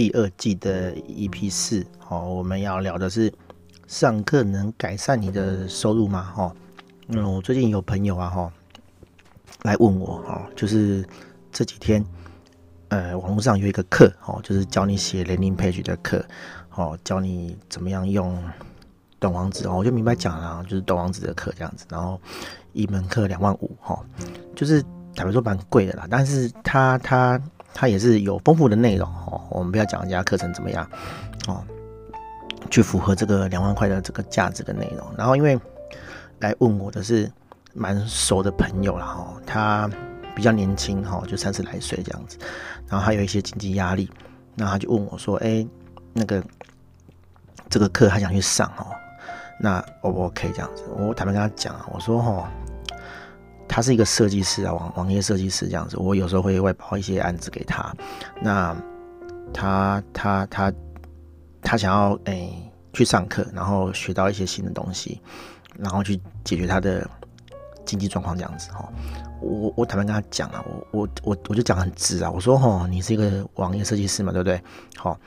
第二季的 EP 四。哦，我们要聊的是上课能改善你的收入吗？哈，嗯，我最近有朋友啊，哈，来问我，哈，就是这几天，呃，网络上有一个课，哦，就是教你写 landing page 的课，哦，教你怎么样用短网址，哦，我就明白讲了，就是短网址的课这样子，然后一门课两万五，哈，就是坦白说蛮贵的啦，但是他他它也是有丰富的内容，哦，我们不要讲人家课程怎么样，哦。去符合这个两万块的这个价值的内容，然后因为来问我的是蛮熟的朋友了，哈，他比较年轻哈，就三十来岁这样子，然后还有一些经济压力，那他就问我说：“哎，那个这个课他想去上哦，那 O 不 OK 这样子？”我坦白跟他讲啊，我说：“哈，他是一个设计师啊，网网页设计师这样子，我有时候会外包一些案子给他，那他他他。他”想要诶、去上课，然后学到一些新的东西，然后去解决他的经济状况这样子哈。我我坦白跟他讲啊，我我我我就讲很直啊，我说哈，你是一个网页设计师嘛，对不对？好，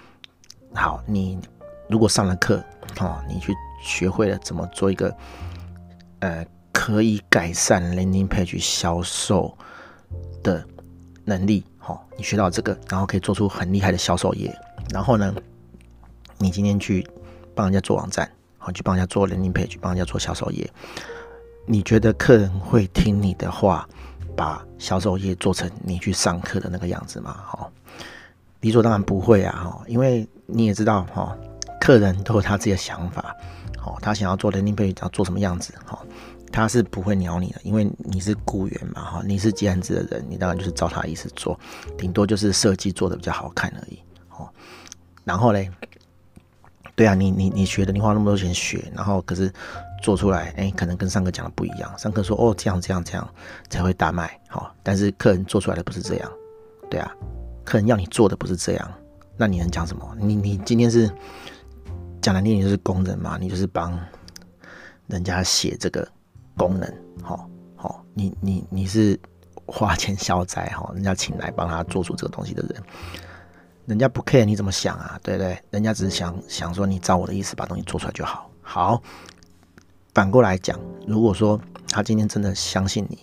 好，你如果上了课，哦，你去学会了怎么做一个呃可以改善 landing page 销售的能力，好，你学到这个，然后可以做出很厉害的销售页，然后呢，你今天去帮人家做网站，好，去帮人家做 landing page，帮人家做销售页。你觉得客人会听你的话，把销售页做成你去上课的那个样子吗？好，理所当然不会啊，哈，因为你也知道，哈，客人都有他自己的想法，好，他想要做 landing page，要做什么样子，哈，他是不会鸟你的，因为你是雇员嘛，哈，你是接案子的人，你当然就是照他意思做，顶多就是设计做的比较好看而已，哦，然后嘞。对啊，你你你学的，你花那么多钱学，然后可是做出来，哎，可能跟上课讲的不一样。上课说哦，这样这样这样才会大卖，好，但是客人做出来的不是这样，对啊，客人要你做的不是这样，那你能讲什么？你你今天是讲难听，你就是工人嘛，你就是帮人家写这个功能，好好，你你你是花钱消灾哈，人家请来帮他做出这个东西的人。人家不 care 你怎么想啊，对不对？人家只是想想说你照我的意思把东西做出来就好。好，反过来讲，如果说他今天真的相信你，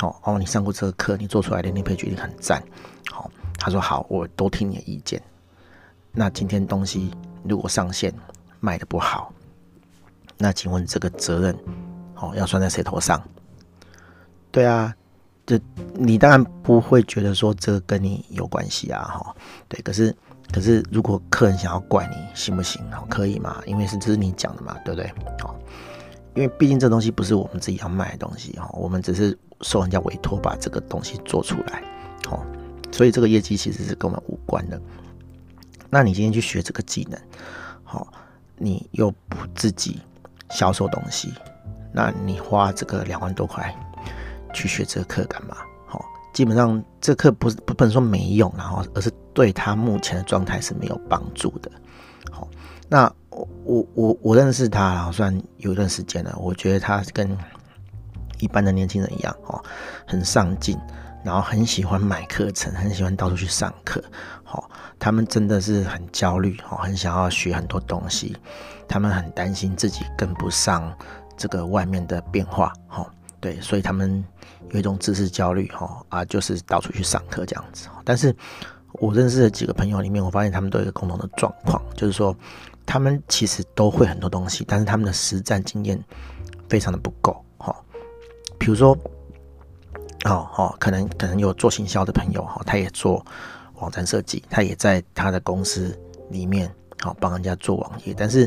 哦哦，你上过这个课，你做出来的那篇决定很赞，好，他说好，我都听你的意见。那今天东西如果上线卖得不好，那请问这个责任，哦，要算在谁头上？对啊。这你当然不会觉得说这跟你有关系啊，哈，对。可是可是如果客人想要怪你，行不行？哦可以吗？因为是这是你讲的嘛，对不对？哦，因为毕竟这东西不是我们自己要卖的东西哈，我们只是受人家委托把这个东西做出来，好，所以这个业绩其实是跟我们无关的。那你今天去学这个技能，好，你又不自己销售东西，那你花这个两万多块。去学这个课干嘛？好，基本上这课不是不能说没用，然后而是对他目前的状态是没有帮助的。好，那我我我我认识他，好算有一段时间了。我觉得他跟一般的年轻人一样，哦，很上进，然后很喜欢买课程，很喜欢到处去上课。好，他们真的是很焦虑，哦，很想要学很多东西，他们很担心自己跟不上这个外面的变化。好。对，所以他们有一种知识焦虑，哈啊，就是到处去上课这样子。但是我认识的几个朋友里面，我发现他们都有一个共同的状况，就是说他们其实都会很多东西，但是他们的实战经验非常的不够，哈。比如说，哦哦，可能可能有做行销的朋友，哈，他也做网站设计，他也在他的公司里面，好帮人家做网页，但是。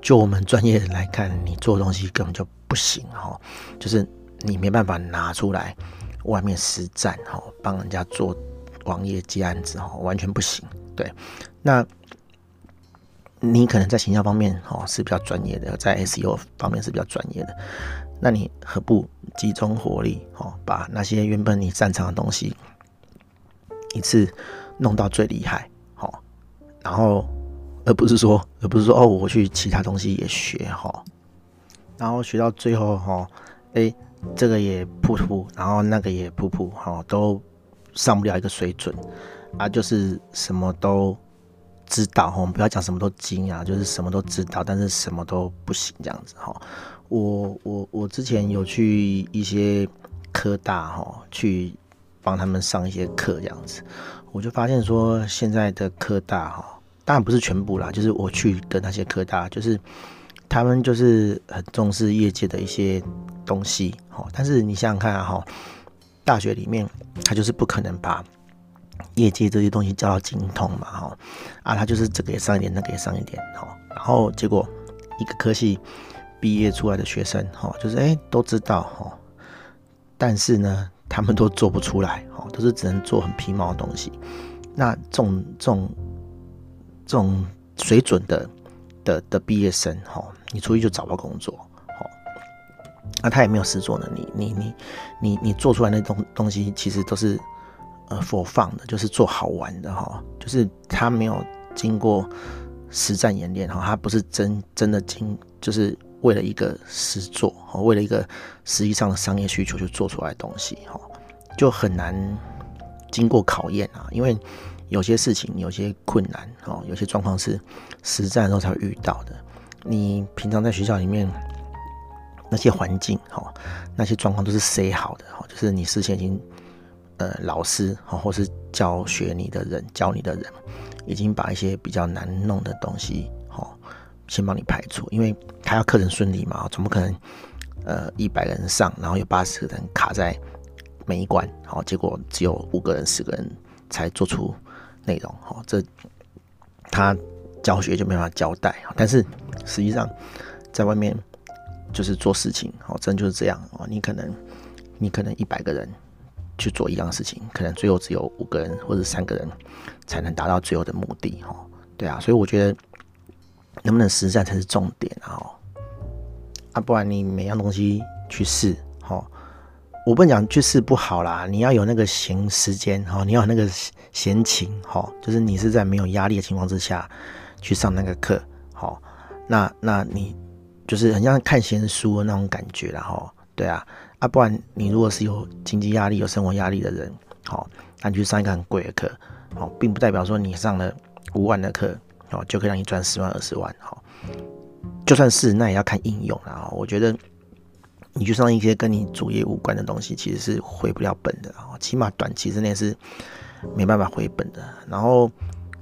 就我们专业人来看，你做东西根本就不行哈，就是你没办法拿出来外面实战哈，帮人家做网页接案子哈，完全不行。对，那你可能在行销方面哦是比较专业的，在 SEO 方面是比较专业的，那你何不集中火力哦，把那些原本你擅长的东西一次弄到最厉害，好，然后而不是说，而不是说哦，我去其他东西也学哈，然后学到最后哈，哎，这个也噗噗，然后那个也噗噗，哈，都上不了一个水准啊，就是什么都。知道哈，我们不要讲什么都精啊，就是什么都知道，但是什么都不行这样子哈。我我我之前有去一些科大哈，去帮他们上一些课这样子，我就发现说现在的科大哈，当然不是全部啦，就是我去的那些科大，就是他们就是很重视业界的一些东西哈。但是你想想看哈，大学里面他就是不可能把。业界这些东西教到精通嘛，哈啊，他就是这个也上一点，那个也上一点，哈，然后结果一个科系毕业出来的学生，哈，就是哎都知道，哈，但是呢，他们都做不出来，哈，都是只能做很皮毛的东西。那这种这种这种水准的的的毕业生，哈，你出去就找不到工作，哈，那他也没有实作能力，你你你你做出来那东东西，其实都是。呃，for fun 的，就是做好玩的哈，就是他没有经过实战演练哈，他不是真真的经，就是为了一个实作，为了一个实际上的商业需求就做出来的东西哈，就很难经过考验啊，因为有些事情有些困难哈，有些状况是实战的时候才会遇到的。你平常在学校里面那些环境哈，那些状况都是塞好的哈，就是你事先已经。呃，老师或是教学你的人，教你的人，已经把一些比较难弄的东西，先帮你排除，因为他要课程顺利嘛，总不可能，呃，一百个人上，然后有八十个人卡在每一关，好，结果只有五个人、十个人才做出内容，好，这他教学就没办法交代，但是实际上在外面就是做事情，好，真就是这样，哦，你可能，你可能一百个人。去做一样事情，可能最后只有五个人或者三个人才能达到最后的目的，哈，对啊，所以我觉得能不能实战才是重点，啊，啊，不然你每样东西去试，我不能讲去试不好啦，你要有那个闲时间，哈，你要有那个闲情，哈，就是你是在没有压力的情况之下去上那个课，好，那那你就是很像看闲书的那种感觉，然后，对啊。啊，不然你如果是有经济压力、有生活压力的人，好，那你去上一个很贵的课，好，并不代表说你上了五万的课，好，就可以让你赚十万、二十万，好，就算是那也要看应用啊。我觉得你去上一些跟你主业无关的东西，其实是回不了本的，起码短期之内是没办法回本的。然后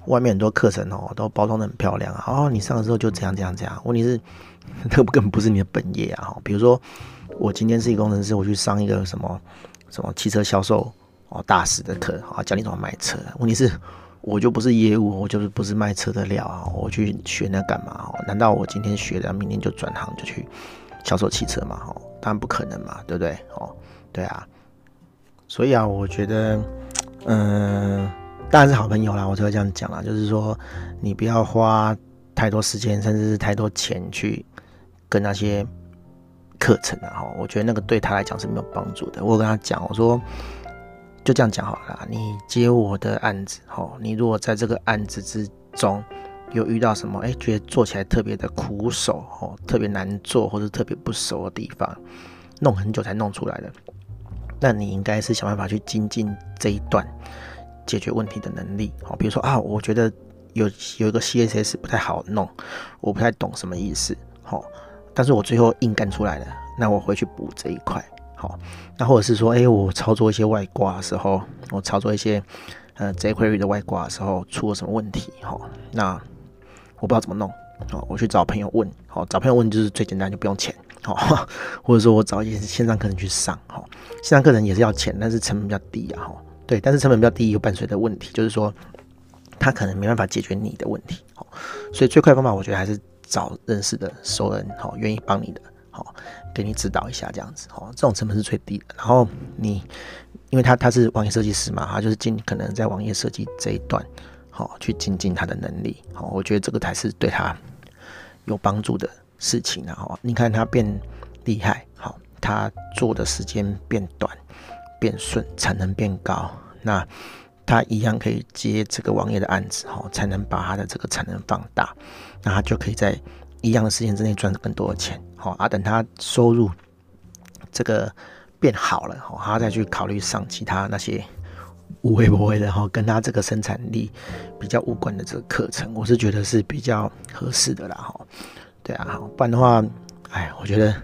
外面很多课程哦，都包装得很漂亮啊，哦，你上了之后就这样这样这样，问题是 那根本不是你的本业啊，比如说。我今天是一个工程师，我去上一个什么什么汽车销售哦大师的课啊，教你怎么卖车。问题是，我就不是业务，我就是不是卖车的料啊，我去学那干嘛？难道我今天学了，明天就转行就去销售汽车嘛？哦，当然不可能嘛，对不对？哦，对啊。所以啊，我觉得，嗯，当然是好朋友啦，我就会这样讲啦，就是说，你不要花太多时间，甚至是太多钱去跟那些。课程啊，哈，我觉得那个对他来讲是没有帮助的。我跟他讲，我说就这样讲好了。你接我的案子，吼，你如果在这个案子之中有遇到什么，哎，觉得做起来特别的苦手，哦，特别难做或者特别不熟的地方，弄很久才弄出来的，那你应该是想办法去精进这一段解决问题的能力，哦，比如说啊，我觉得有有一个 CSS 不太好弄，我不太懂什么意思，好。但是我最后硬干出来了，那我回去补这一块，好，那或者是说，哎、我操作一些外挂的时候，我操作一些呃 jQuery 的外挂的时候出了什么问题，好，那我不知道怎么弄，好，我去找朋友问，好，找朋友问就是最简单，就不用钱，好，或者说我找一些线上课程去上，好，线上课程也是要钱，但是成本比较低啊，哈，对，但是成本比较低又伴随的问题就是说，他可能没办法解决你的问题，好，所以最快方法我觉得还是。找认识的熟人，好，愿意帮你的，好，给你指导一下这样子，好，这种成本是最低的。然后你，因为他他是网页设计师嘛，他就是尽可能在网页设计这一段，好去精进他的能力，好，我觉得这个才是对他有帮助的事情啊！哈，你看他变厉害，好，他做的时间变短、变顺，产能变高，那他一样可以接这个网页的案子，哈，才能把他的这个产能放大，那他就可以在一样的时间之内赚更多的钱，好啊，等他收入这个变好了，哈，他再去考虑上其他那些。无微不微的哈，跟他这个生产力比较无关的这个课程，我是觉得是比较合适的啦哈。对啊，不然的话，哎，我觉得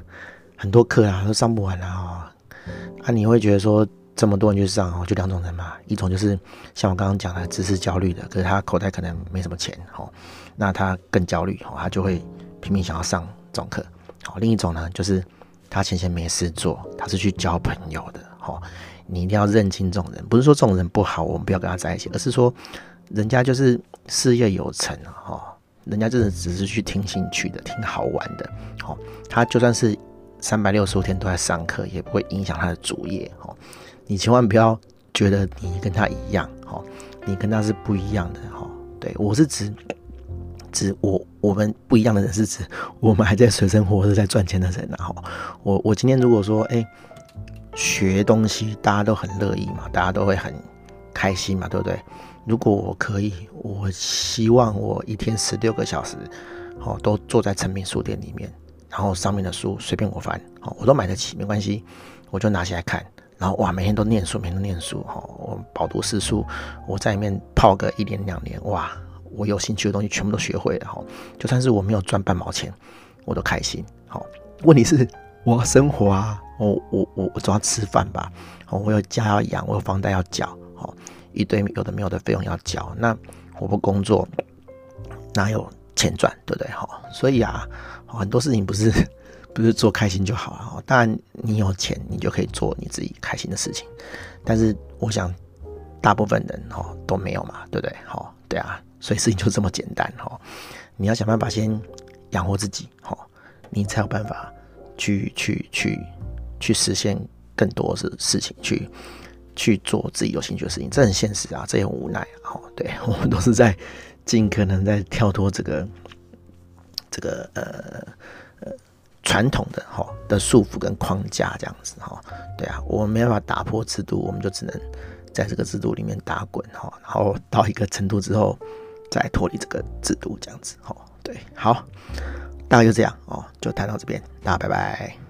很多课啊都上不完了哈。啊，你会觉得说这么多人去上，就两种人嘛，一种就是像我刚刚讲的知识焦虑的，可是他口袋可能没什么钱哈，那他更焦虑哈，他就会拼命想要上这种课。好，另一种呢，就是他闲闲没事做，他是去交朋友的哈。你一定要认清这种人，不是说这种人不好，我们不要跟他在一起，而是说人家就是事业有成哈，人家就是只是去听兴趣的，挺好玩的，好，他就算是三百六十五天都在上课，也不会影响他的主业，哈，你千万不要觉得你跟他一样，哈，你跟他是不一样的，哈，对，我是指指我我们不一样的人是指我们还在水深火热在赚钱的人，然后我我今天如果说哎。学东西大家都很乐意嘛，大家都会很开心嘛，对不对？如果我可以，我希望我一天十六个小时，哦，都坐在成品书店里面，然后上面的书随便我翻，哦，我都买得起，没关系，我就拿起来看，然后哇，每天都念书，每天都念书，哈，我饱读诗书，我在里面泡个一年两年，哇，我有兴趣的东西全部都学会了，哈，就算是我没有赚半毛钱，我都开心，好，问题是我要生活啊。我我我我总要吃饭吧，哦，我有家要养，我有房贷要缴，哦，一堆有的没有的费用要缴，那我不工作哪有钱赚，对不对？哈，所以啊，很多事情不是不是做开心就好了，当然你有钱，你就可以做你自己开心的事情，但是我想大部分人哈都没有嘛，对不对？哈，对啊，所以事情就这么简单哈，你要想办法先养活自己，哈，你才有办法去去去。去实现更多的事情，去去做自己有兴趣的事情，这很现实啊，这也很无奈。好，对 我们都是在尽可能在跳脱这个这个呃呃传统的哈的束缚跟框架这样子哈。对啊，我们没办法打破制度，我们就只能在这个制度里面打滚哈，然后到一个程度之后再脱离这个制度这样子哈。对，好，大概就这样哦，就谈到这边，大家拜拜。